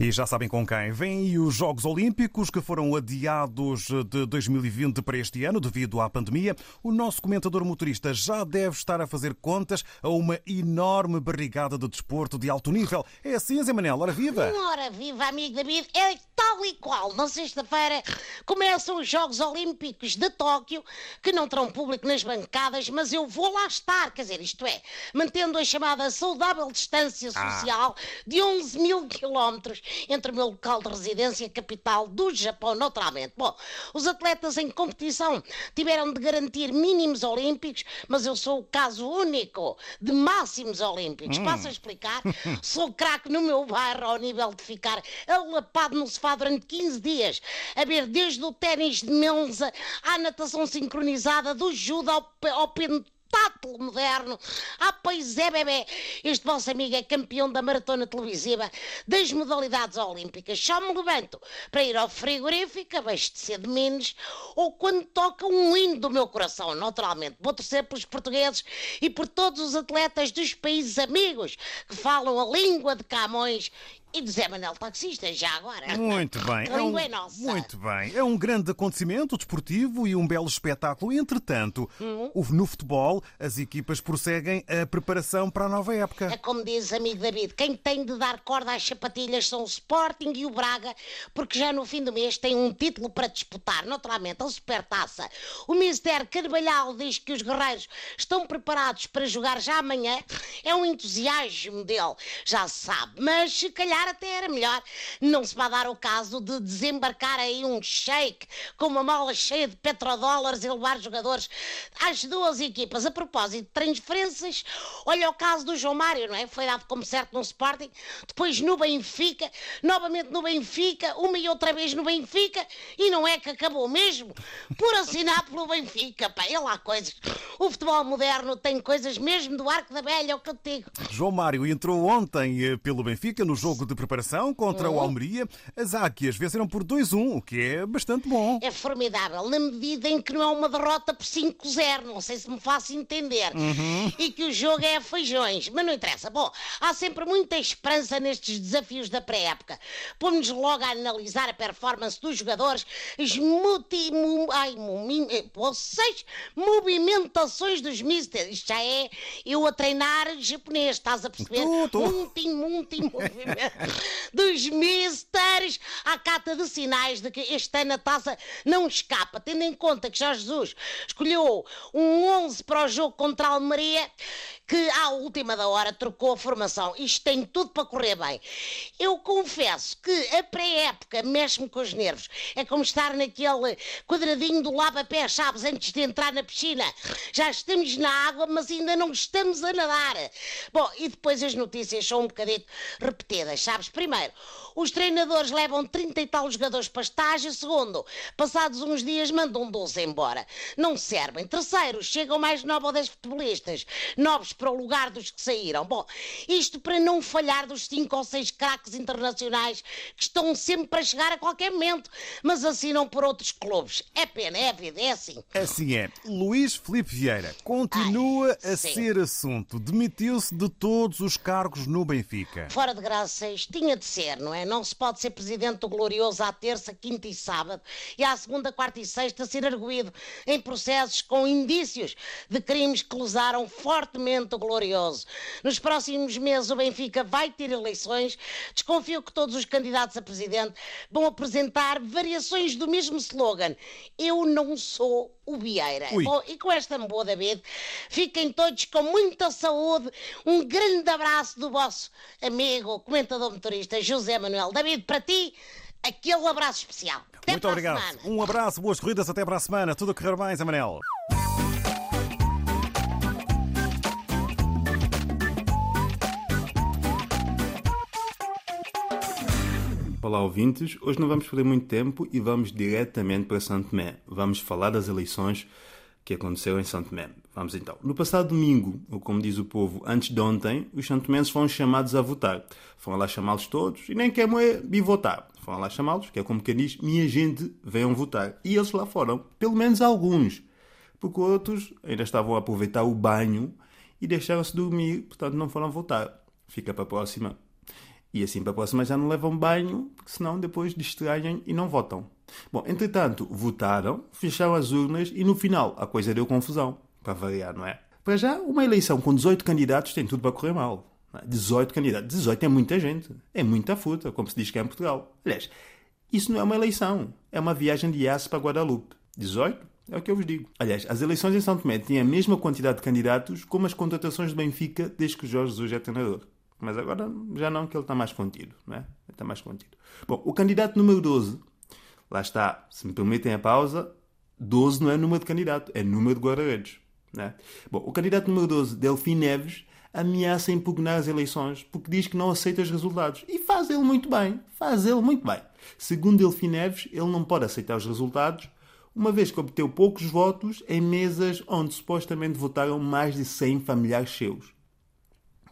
E já sabem com quem. Vêm os Jogos Olímpicos que foram adiados de 2020 para este ano devido à pandemia. O nosso comentador motorista já deve estar a fazer contas a uma enorme barrigada de desporto de alto nível. É assim, Zé Manel, ora viva! Ora viva, amigo David, é tal e qual. Na sexta-feira começam os Jogos Olímpicos de Tóquio, que não terão público nas bancadas, mas eu vou lá estar. Quer dizer, isto é, mantendo a chamada saudável distância social ah. de 11 mil quilómetros entre o meu local de residência e a capital do Japão, naturalmente. Bom, os atletas em competição tiveram de garantir mínimos olímpicos, mas eu sou o caso único de máximos olímpicos. Hum. Passo a explicar? sou craque no meu bairro ao nível de ficar alapado no sofá durante 15 dias, a ver desde o ténis de mensa à natação sincronizada, do judo ao, ao espetáculo moderno. Ah, pois é, bebê. Este vosso amigo é campeão da maratona televisiva das modalidades olímpicas. Só me levanto para ir ao frigorífico, abastecer de menos, ou quando toca um hino do meu coração, naturalmente. Vou torcer pelos portugueses e por todos os atletas dos países amigos que falam a língua de Camões e de Zé Manel Taxista, já agora. Muito bem. A é um, é nossa. Muito bem. É um grande acontecimento desportivo e um belo espetáculo. Entretanto, hum. no futebol, as equipas prosseguem a preparação para a nova época. É como diz amigo David, quem tem de dar corda às sapatilhas são o Sporting e o Braga, porque já no fim do mês têm um título para disputar, naturalmente, a Supertaça. O Mister Carvalhal diz que os guerreiros estão preparados para jogar já amanhã. É um entusiasmo dele, já se sabe. Mas se calhar calhar até era melhor não se vai dar o caso de desembarcar aí um shake com uma mala cheia de petrodólares e levar jogadores às duas equipas. A propósito de transferências, olha o caso do João Mário, não é? Foi dado como certo no Sporting, depois no Benfica, novamente no Benfica, uma e outra vez no Benfica, e não é que acabou mesmo por assinar pelo Benfica. Pá, é lá coisas. O futebol moderno tem coisas mesmo do arco da velha, é o que eu te digo. João Mário entrou ontem eh, pelo Benfica no jogo de de preparação contra o Almeria. As Águias venceram por 2-1, o que é bastante bom. É formidável, na medida em que não é uma derrota por 5-0, não sei se me faço entender. Uhum. E que o jogo é a feijões, mas não interessa. Bom, há sempre muita esperança nestes desafios da pré-época. Pomos logo a analisar a performance dos jogadores, as multi, ai, eh, seis movimentações dos misters. Isto já é eu a treinar japonês, estás a perceber? Tô, tô. Multi, multi, movimento dos mistérios. À cata de sinais de que este ano a taça não escapa, tendo em conta que Jorge Jesus escolheu um 11 para o jogo contra a Almeria que à última da hora trocou a formação. Isto tem tudo para correr bem. Eu confesso que a pré-época mexe-me com os nervos. É como estar naquele quadradinho do lava-pé, sabes, antes de entrar na piscina. Já estamos na água, mas ainda não estamos a nadar. Bom, e depois as notícias são um bocadinho repetidas, sabes? Primeiro, os treinadores levam 30 e tal jogadores para estágio. Segundo, passados uns dias mandam 12 embora. Não servem. Terceiro, chegam mais 9 ou 10 futebolistas. Novos para o lugar dos que saíram. Bom, isto para não falhar dos 5 ou 6 craques internacionais que estão sempre para chegar a qualquer momento, mas assinam por outros clubes. É pena, é vida, é assim. Assim é. Luís Felipe Vieira continua Ai, a sim. ser assunto. Demitiu-se de todos os cargos no Benfica. Fora de graças, tinha de ser, não é? Não se pode ser presidente do Glorioso à terça, quinta e sábado e à segunda, quarta e sexta ser arguído em processos com indícios de crimes que lesaram fortemente o Glorioso. Nos próximos meses o Benfica vai ter eleições. Desconfio que todos os candidatos a presidente vão apresentar variações do mesmo slogan. Eu não sou o Vieira. Bom, e com esta boa, David, fiquem todos com muita saúde. Um grande abraço do vosso amigo, comentador motorista José Manuel. David, para ti, aquele abraço especial. Até Muito obrigado. Um abraço, boas corridas, até para a semana. Tudo a correr bem, Zé Olá ouvintes, hoje não vamos perder muito tempo e vamos diretamente para Santo Tomé. Vamos falar das eleições que aconteceram em Santo Tomé. Vamos então. No passado domingo, ou como diz o povo, antes de ontem, os santomenses foram chamados a votar. Foram lá chamá-los todos e nem quer moer vir votar. Foram lá chamá-los, que é como quem diz, minha gente, venham votar. E eles lá foram, pelo menos alguns. Porque outros ainda estavam a aproveitar o banho e deixaram-se dormir, portanto não foram votar. Fica para a próxima. E assim para a próxima já não levam banho, porque senão depois distraem e não votam. Bom, entretanto, votaram, fecharam as urnas e no final a coisa deu confusão, para variar, não é? Para já, uma eleição com 18 candidatos tem tudo para correr mal. 18 é? candidatos. 18 é muita gente. É muita fruta, como se diz que é em Portugal. Aliás, isso não é uma eleição. É uma viagem de aço para Guadalupe. 18? É o que eu vos digo. Aliás, as eleições em São Tomé têm a mesma quantidade de candidatos como as contratações de Benfica desde que Jorge Jesus é treinador. Mas agora já não, que ele está mais contido. Não é? Está mais contido. Bom, o candidato número 12, lá está, se me permitem a pausa, 12 não é número de candidato, é número de guarda-redes. Né? Bom, o candidato número 12, Delfim Neves, ameaça impugnar as eleições porque diz que não aceita os resultados. E faz ele muito bem. Faz ele muito bem. Segundo Delfim Neves, ele não pode aceitar os resultados, uma vez que obteve poucos votos em mesas onde supostamente votaram mais de 100 familiares seus.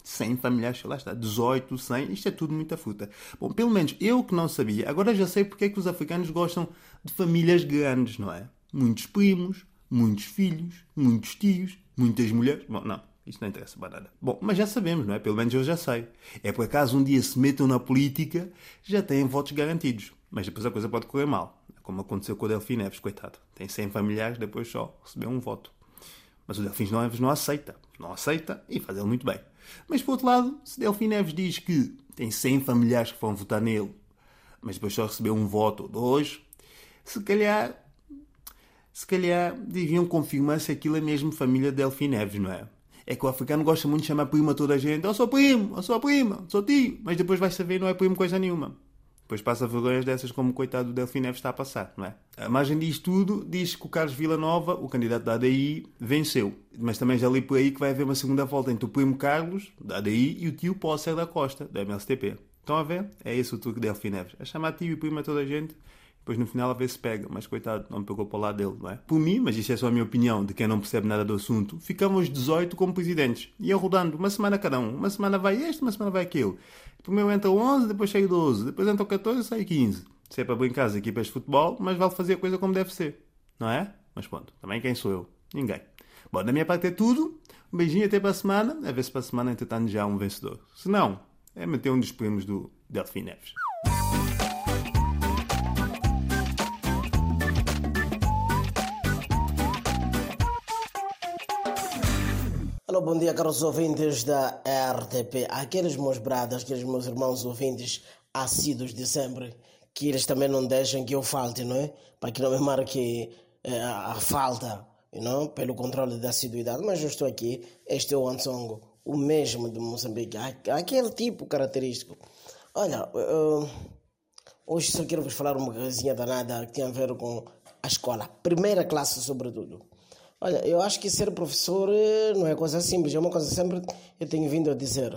100 familiares lá está, 18, 100, isto é tudo muita fruta. Bom, pelo menos eu que não sabia, agora já sei porque é que os africanos gostam de famílias grandes, não é? Muitos primos, muitos filhos, muitos tios, muitas mulheres. Bom, não, isso não interessa para nada. Bom, mas já sabemos, não é? Pelo menos eu já sei. É por acaso um dia se metam na política, já têm votos garantidos. Mas depois a coisa pode correr mal. Como aconteceu com o Delfim Neves, coitado. Tem 100 familiares, depois só recebeu um voto. Mas o Delfim Neves não aceita. Não aceita e faz ele muito bem. Mas por outro lado, se Delfim Neves diz que tem 100 familiares que vão votar nele, mas depois só recebeu um voto ou dois, se calhar se calhar deviam confirmar se aquilo é mesmo família de Delfim Neves, não é? É que o africano gosta muito de chamar prima toda a gente. Eu sou primo, eu sou prima, sou tio. Mas depois vai saber não é primo coisa nenhuma. Depois passa vergonhas dessas como o coitado do Delfim Neves está a passar, não é? A margem disto tudo diz que o Carlos Villanova, o candidato da ADI, venceu. Mas também já li por aí que vai haver uma segunda volta entre o primo Carlos, da ADI, e o tio Pócer da Costa, da MLCTP. Estão a ver? É esse o truque de Delfim Neves. É chamar tio e prima toda a gente depois no final a ver se pega, mas coitado, não pegou para o lado dele, não é? Por mim, mas isso é só a minha opinião, de quem não percebe nada do assunto, ficamos 18 como presidentes. Iam rodando uma semana cada um. Uma semana vai este, uma semana vai aquele. Primeiro entra 11, depois sai 12, depois entra 14, sai 15. Se é para brincar as equipas de futebol, mas vale fazer a coisa como deve ser, não é? Mas pronto, também quem sou eu? Ninguém. Bom, da minha parte é tudo. Um beijinho até para a semana. A ver se para a semana entretanto já há um vencedor. Se não, é meter um dos primos do Delfim Neves. Bom dia, caros ouvintes da RTP. Aqueles meus bradas, aqueles meus irmãos ouvintes assíduos de sempre, que eles também não deixam que eu falte, não é? Para que não me marque é, a falta, não? pelo controle da assiduidade. Mas eu estou aqui, este é o Ansongo, o mesmo de Moçambique, aquele tipo característico. Olha, uh, hoje só quero vos falar uma coisinha danada que tem a ver com a escola, primeira classe sobretudo. Olha, eu acho que ser professor eh, não é coisa simples, é uma coisa sempre eu tenho vindo a dizer.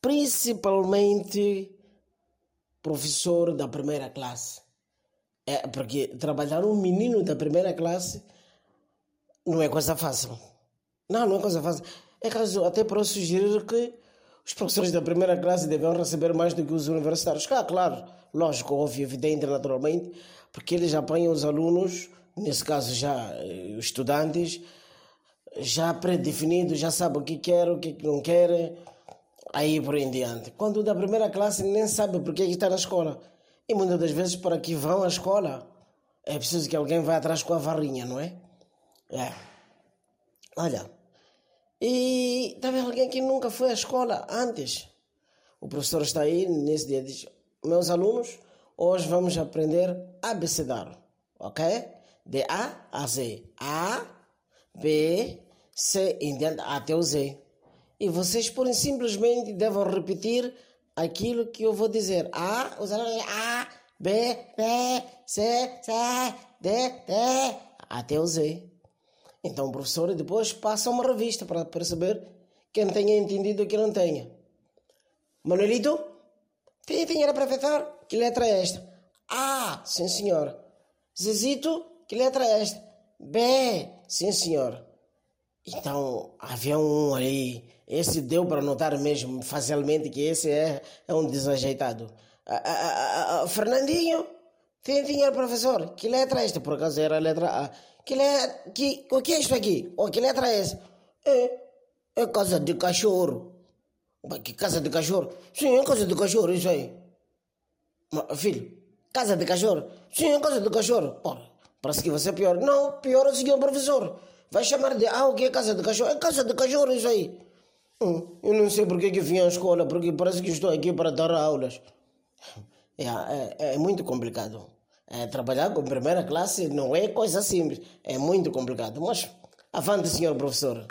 Principalmente professor da primeira classe. É porque trabalhar um menino da primeira classe não é coisa fácil. Não, não é coisa fácil. É caso até para sugerir que os professores da primeira classe devem receber mais do que os universitários. Ah, claro, lógico, óbvio, evidente, naturalmente, porque eles apanham os alunos nesse caso já eh, os estudantes, já pré-definido, já sabe o que quer, o que não quer, aí por em diante. Quando da primeira classe nem sabe porque está na escola. E muitas das vezes para que vão à escola é preciso que alguém vá atrás com a varrinha, não é? É. Olha, e talvez alguém que nunca foi à escola antes. O professor está aí nesse dia diz: Meus alunos, hoje vamos aprender abecedário, ok? De A a Z. A, B, C, em diante, até o Z. E vocês, por simplesmente, devem repetir aquilo que eu vou dizer. A, alunos, A, B, B, C, C, D, D, até o Z. Então o professor depois passa uma revista para perceber quem tenha entendido e quem não tenha. Manuelito? Sim, senhora professor. Que letra é esta? A, sim senhor. Zezito? Que letra é esta? B. Sim, senhor. Então, havia um aí. Esse deu para notar mesmo facilmente que esse é, é um desajeitado. Fernandinho? Sim, senhor professor. Que letra é esta? Por acaso era a letra A. Que letra... Que, o que é isto aqui? Oh, que letra é essa? É, é casa de cachorro. Que casa de cachorro? Sim, é casa de cachorro, isso aí. Mas, filho, casa de cachorro? Sim, é casa de cachorro. Ora, parece que você é pior. Não, pior é o senhor professor. Vai chamar de, ah, o que é casa de cachorro? É casa de cachorro, isso aí. Hum, eu não sei porque que vim à escola, porque parece que estou aqui para dar aulas. É, é, é muito complicado. É, trabalhar com primeira classe não é coisa simples. É muito complicado. Mas, avante, senhor professor.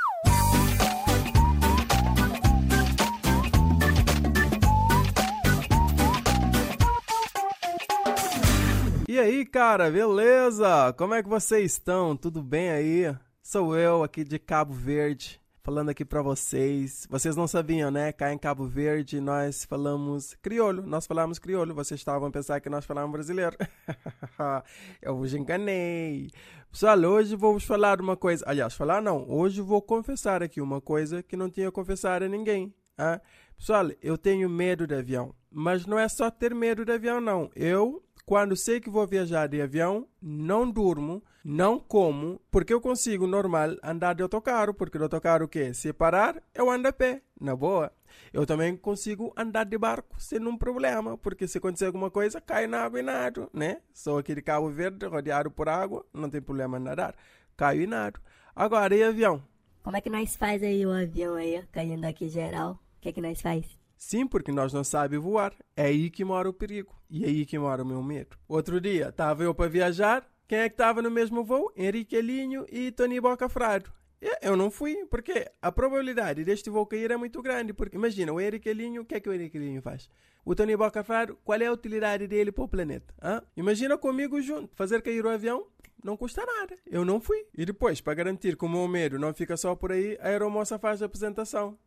E aí, cara, beleza? Como é que vocês estão? Tudo bem aí? Sou eu aqui de Cabo Verde, falando aqui pra vocês. Vocês não sabiam, né? Cá em Cabo Verde nós falamos crioulo, nós falamos crioulo. Vocês estavam a pensar que nós falamos brasileiro. eu vos enganei. Pessoal, hoje vou vos falar uma coisa. Aliás, falar não. Hoje vou confessar aqui uma coisa que não tinha confessado a ninguém. ah? Pessoal, eu tenho medo de avião. Mas não é só ter medo de avião, não. Eu quando sei que vou viajar de avião, não durmo, não como, porque eu consigo normal andar de autocarro, porque de autocarro o quê? Se parar, eu ando a pé, na boa. Eu também consigo andar de barco sem nenhum problema, porque se acontecer alguma coisa, cai na água e nado, né? Sou aqui de Cabo Verde, rodeado por água, não tem problema em nadar. Caio e nado. Agora, e avião? Como é que nós faz aí o avião aí, caindo aqui geral? O que é que nós faz? Sim, porque nós não sabemos voar. É aí que mora o perigo. E é aí que mora o meu medo. Outro dia, estava eu para viajar. Quem é que estava no mesmo voo? Henrique Elinho e Tony Boca Frado. E Eu não fui, porque a probabilidade deste voo cair é muito grande. Porque imagina, o Henrique Elinho, o que é que o Henrique Elinho faz? O Tony Boca Frado, qual é a utilidade dele para o planeta? hã? Imagina comigo junto, fazer cair o avião não custa nada. Eu não fui. E depois, para garantir que o meu medo não fica só por aí, a aeromoça faz a apresentação.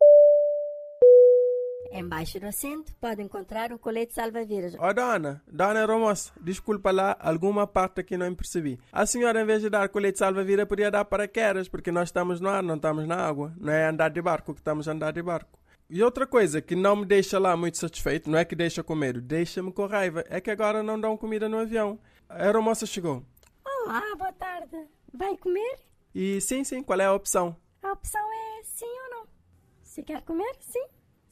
Embaixo do assento pode encontrar um colete salva-vidas. Ó dona, dona Ramos, desculpa lá, alguma parte que não percebi. A senhora, em vez de dar colete salva-vida, podia dar paraquedas, porque nós estamos no ar, não estamos na água. Não é andar de barco que estamos a andar de barco. E outra coisa que não me deixa lá muito satisfeito, não é que deixa com medo, deixa-me com raiva, é que agora não dão comida no avião. A aeromoça chegou. Olá, boa tarde. Vai comer? E sim, sim, qual é a opção? A opção é sim ou não. Se quer comer, sim.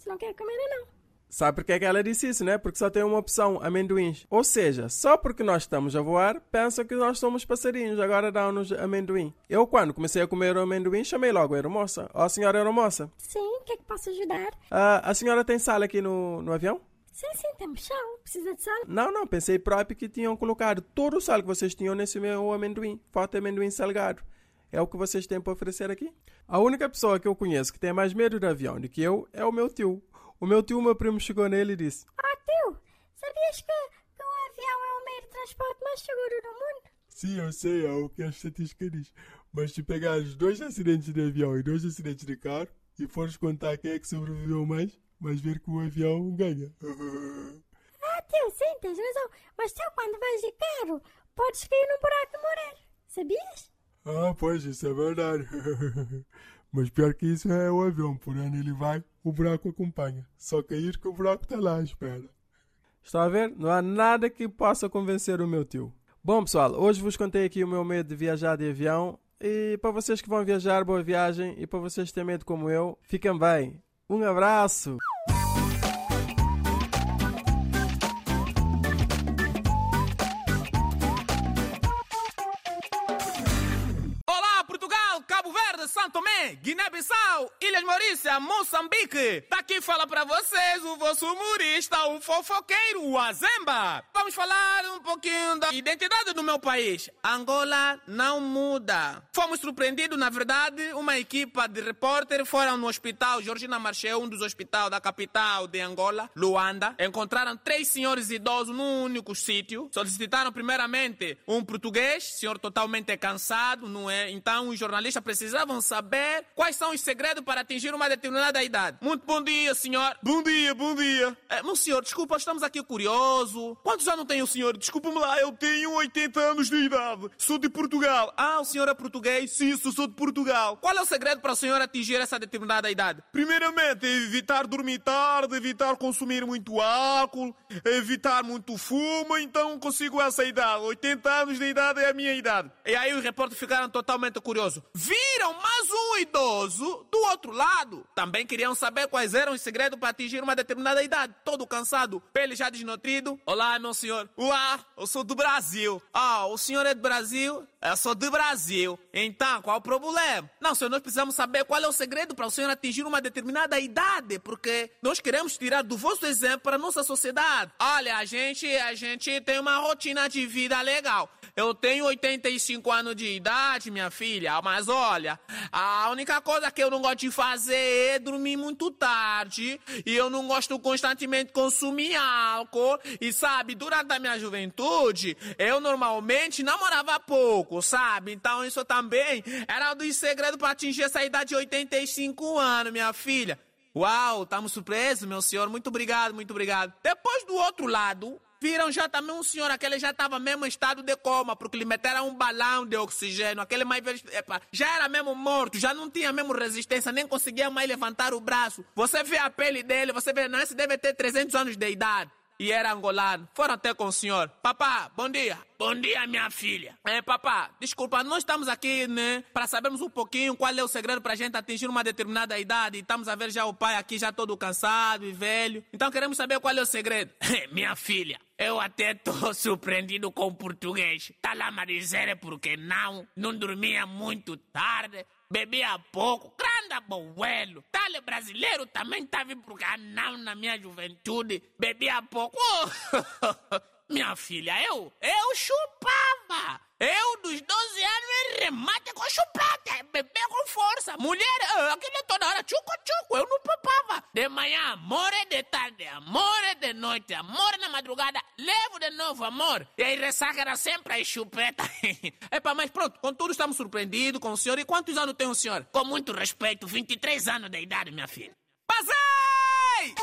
Não quer comer, não. Sabe por que é que ela disse isso, né? Porque só tem uma opção, amendoins. Ou seja, só porque nós estamos a voar, pensam que nós somos passarinhos, agora dão-nos amendoim. Eu, quando comecei a comer o amendoim, chamei logo a aeromoça. Ó, senhora aeromoça, Sim, o que é que posso ajudar? ah, a senhora tem sala aqui no, no avião? Sim, sim, temos chão. Precisa de sal? Não, não, pensei próprio que tinham colocado todo o sal que vocês tinham nesse meu amendoim. Falta amendoim salgado. É o que vocês têm para oferecer aqui? A única pessoa que eu conheço que tem mais medo de avião do que eu é o meu tio. O meu tio, meu primo, chegou nele e disse: Ah, tio, sabias que, que o avião é o meio de transporte mais seguro do mundo? Sim, eu sei, é o que a estatística diz. Mas se pegares dois acidentes de avião e dois acidentes de carro e fores contar quem é que sobreviveu mais, vais ver que o avião ganha. Ah, tio, sim, tens razão. Mas tio, quando vais de carro, podes cair num buraco e morrer. Sabias? Ah, pois, isso é verdade. Mas pior que isso é o avião. Por onde ele vai, o buraco acompanha. Só cair que o buraco está lá à espera. Está a ver? Não há nada que possa convencer o meu tio. Bom, pessoal, hoje vos contei aqui o meu medo de viajar de avião. E para vocês que vão viajar, boa viagem. E para vocês que têm medo como eu, fiquem bem. Um abraço! Guiné-Bissau, Ilhas Maurícia, Moçambique. Daqui fala pra vocês o vosso humorista, o fofoqueiro, o Azemba. Vamos falar um pouquinho da identidade do meu país. Angola não muda. Fomos surpreendidos, na verdade, uma equipa de repórteres foram no hospital Georgina Marché, um dos hospitais da capital de Angola, Luanda. Encontraram três senhores idosos num único sítio. Solicitaram primeiramente um português, senhor totalmente cansado, não é? Então os jornalistas precisavam saber quais são os segredos para atingir uma determinada idade. Muito bom dia, senhor. Bom dia, bom dia. É, meu senhor, desculpa, estamos aqui curioso. Quantos anos tem o senhor? Desculpa-me lá, eu tenho 80 anos de idade. Sou de Portugal. Ah, o senhor é português? Sim, sou, sou de Portugal. Qual é o segredo para o senhor atingir essa determinada idade? Primeiramente, evitar dormir tarde, evitar consumir muito álcool, evitar muito fumo, então consigo essa idade. 80 anos de idade é a minha idade. E aí os repórteres ficaram totalmente curiosos. Viram mais idoso do outro lado também queriam saber quais eram os segredos para atingir uma determinada idade. Todo cansado, pele já desnutrido. Olá, meu senhor. Uá, eu sou do Brasil. Ah, o senhor é do Brasil? Eu sou do Brasil. Então, qual o problema? Não, senhor, nós precisamos saber qual é o segredo para o senhor atingir uma determinada idade, porque nós queremos tirar do vosso exemplo para a nossa sociedade. Olha, a gente, a gente tem uma rotina de vida legal. Eu tenho 85 anos de idade, minha filha, mas olha, a única coisa que eu não gosto de fazer é dormir muito tarde e eu não gosto constantemente de consumir álcool. E sabe, durante a minha juventude, eu normalmente namorava pouco, sabe? Então isso também era dos segredos para atingir essa idade de 85 anos, minha filha. Uau, estamos surpresos, meu senhor. Muito obrigado, muito obrigado. Depois do outro lado, Viram já também um senhor, aquele já estava mesmo em estado de coma, porque lhe meteram um balão de oxigênio. Aquele mais velho, epa, já era mesmo morto, já não tinha mesmo resistência, nem conseguia mais levantar o braço. Você vê a pele dele, você vê, não, esse deve ter 300 anos de idade e era angolano. Foram até com o senhor. Papá, bom dia. Bom dia, minha filha. É, papá, desculpa, nós estamos aqui, né, para sabermos um pouquinho qual é o segredo para a gente atingir uma determinada idade. Estamos a ver já o pai aqui já todo cansado e velho. Então queremos saber qual é o segredo. minha filha, eu até tô surpreendido com o português. Tá lá a dizer porque não, não dormia muito tarde, bebia pouco. Grande abuelo. Tal brasileiro também tava por cá, não, na minha juventude, bebia pouco. minha filha, eu, eu chupava. Eu, dos 12 anos, remate com chupeta, bebê com força. Mulher, aquilo toda hora, chuco, chuco, eu não papava. De manhã, amor é de tarde, amor é de noite, amor na madrugada, levo de novo, amor. E aí ressaca era sempre a chupeta. Epa, mas pronto, com tudo estamos surpreendidos com o senhor. E quantos anos tem o senhor? Com muito respeito, 23 anos de idade, minha filha. Passei!